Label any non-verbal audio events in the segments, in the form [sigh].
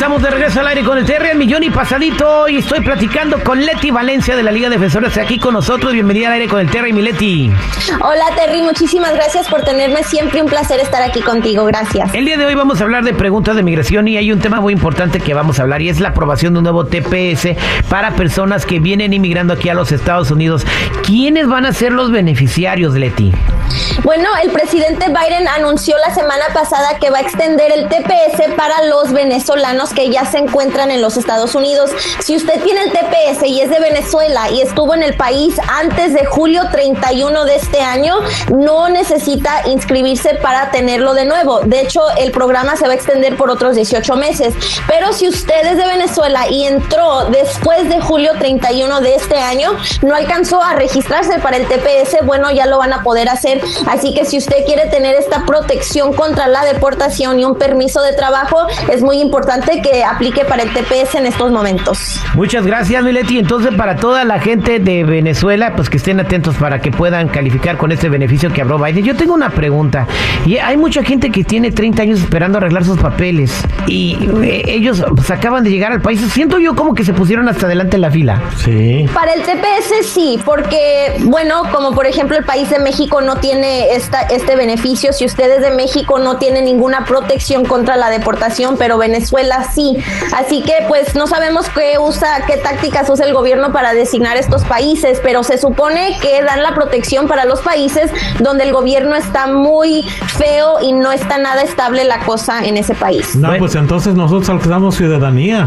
estamos de regreso al aire con el TR millón y pasadito. Y estoy platicando con Leti Valencia de la Liga Defensores aquí con nosotros. Bienvenida al aire con el Terry, mi Leti. Hola Terry, muchísimas gracias por tenerme. Siempre un placer estar aquí contigo. Gracias. El día de hoy vamos a hablar de preguntas de migración y hay un tema muy importante que vamos a hablar y es la aprobación de un nuevo TPS para personas que vienen inmigrando aquí a los Estados Unidos. ¿Quiénes van a ser los beneficiarios, Leti? Bueno, el presidente Biden anunció la semana pasada que va a extender el TPS para los venezolanos que ya se encuentran en los Estados Unidos. Si usted tiene el TPS y es de Venezuela y estuvo en el país antes de julio 31 de este año, no necesita inscribirse para tenerlo de nuevo. De hecho, el programa se va a extender por otros 18 meses. Pero si usted es de Venezuela y entró después de julio 31 de este año, no alcanzó a registrarse para el TPS, bueno, ya lo van a poder hacer. Así que si usted quiere tener esta protección contra la deportación y un permiso de trabajo, es muy importante que aplique para el TPS en estos momentos. Muchas gracias, Mileti. Entonces, para toda la gente de Venezuela, pues que estén atentos para que puedan calificar con este beneficio que habló Biden. Yo tengo una pregunta. Y hay mucha gente que tiene 30 años esperando arreglar sus papeles y eh, ellos pues, acaban de llegar al país. Siento yo como que se pusieron hasta adelante en la fila. Sí. Para el TPS sí, porque, bueno, como por ejemplo el país de México no tiene esta, este beneficio, si ustedes de México no tienen ninguna protección contra la deportación, pero Venezuela sí. Así que pues no sabemos qué usa, qué tácticas usa el gobierno para designar estos países, pero se supone que dan la protección para los países donde el gobierno está muy feo y no está nada estable la cosa en ese país. No, pues entonces nosotros alcanzamos ciudadanía.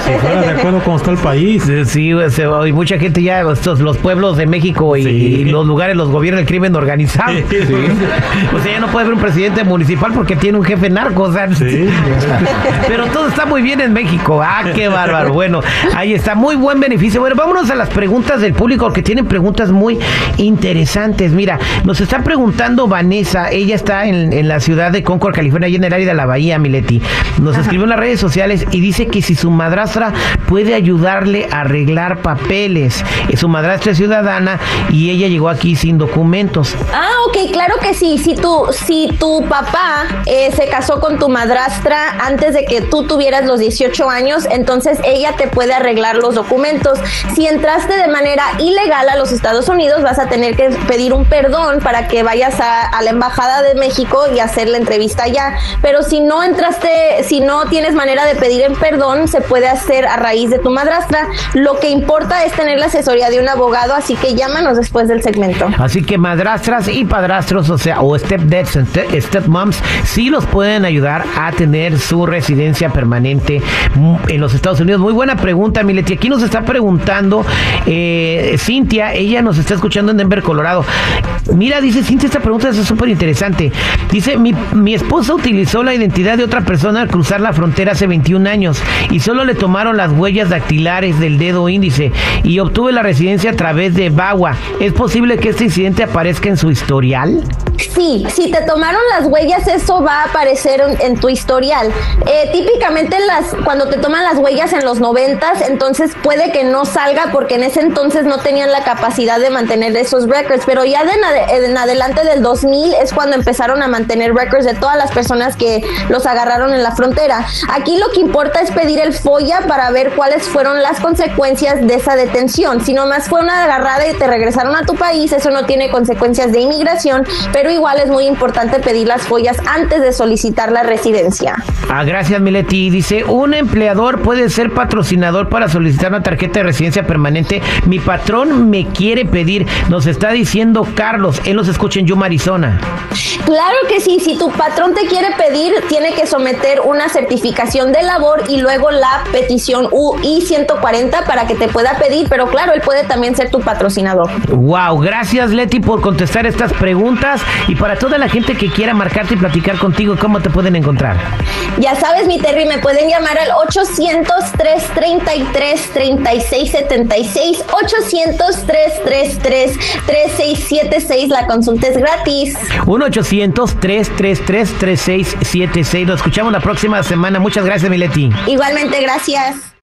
si fuera de acuerdo con está el país. Sí, y mucha gente ya, estos, los pueblos de México y, los lugares los gobierna el crimen organizado. Sí. [laughs] O sea, ya no puede haber un presidente municipal porque tiene un jefe narco. O sea, [laughs] pero todo está muy bien en México. Ah, qué bárbaro. Bueno, ahí está, muy buen beneficio. Bueno, vámonos a las preguntas del público, que tienen preguntas muy interesantes. Mira, nos está preguntando Vanessa, ella está en, la ciudad de Concord, California, y en el área de la Bahía, Mileti. Nos escribió en las redes sociales y dice que si su madrastra puede ayudarle a arreglar papeles. Su madrastra es ciudadana y ella llegó aquí sin documentos. Ah, ok, claro que sí. Si tu, si tu papá eh, se casó con tu madrastra antes de que tú tuvieras los 18 años, entonces ella te puede arreglar los documentos. Si entraste de manera ilegal a los Estados Unidos, vas a tener que pedir un perdón para que vayas a, a la embajada de México y hacer la entrevista allá. Pero si no entraste, si no tienes manera de pedir el perdón, se puede hacer a raíz de tu madrastra. Lo que importa es tener la asesoría de un abogado, así que llámanos después del segmento. Así que madrastras y padrastros, o sea, o stepdads, stepmoms, sí los pueden ayudar a tener su residencia permanente en los Estados Unidos. Muy buena pregunta, Mileti. Aquí nos está preguntando eh, Cintia, ella nos está escuchando en Denver, Colorado. Mira, dice Cintia, esta pregunta es súper interesante. Dice, mi, mi esposa utilizó la identidad de otra persona al cruzar la frontera hace 21 años y solo le tomaron las huellas dactilares del dedo índice y obtuve la residencia a través de Bagua. ¿Es posible que este incidente aparezca en su historial? Sí, si te tomaron las huellas, eso va a aparecer en, tu historial. Eh, típicamente las, cuando te toman las huellas en los noventas, entonces puede que no salga porque en ese entonces no tenían la capacidad de mantener esos records, pero ya de en, adelante del 2000 es cuando empezaron a mantener records de todas las personas que los agarraron en la frontera. Aquí lo que importa es pedir el FOIA para ver cuáles fueron las consecuencias de esa detención. Si nomás fue una agarrada y te regresaron a tu país, eso no tiene consecuencias de inmigración, pero igual es muy importante pedir las follas antes de solicitar la residencia. Ah, gracias, Mileti. Dice, un empleador puede ser patrocinador para solicitar una tarjeta de residencia permanente. Mi patrón me quiere pedir, nos está diciendo Carlos, él nos escucha en Yuma, Arizona. Claro que sí, si tu patrón te quiere pedir, tiene que someter una certificación de labor y luego la petición UI 140 para que te pueda pedir, pero claro, él puede también ser tu patrocinador. Wow, gracias Leti por contestar estas preguntas y para toda la gente que quiera marcarte y platicar contigo, ¿cómo te pueden encontrar? Ya sabes, mi Terry, me pueden llamar al 800-333-3676, 800-333-3676, la consulta es gratis. 1-800-333-3676, lo escuchamos la próxima semana. Muchas gracias, Mileti. Igualmente, gracias.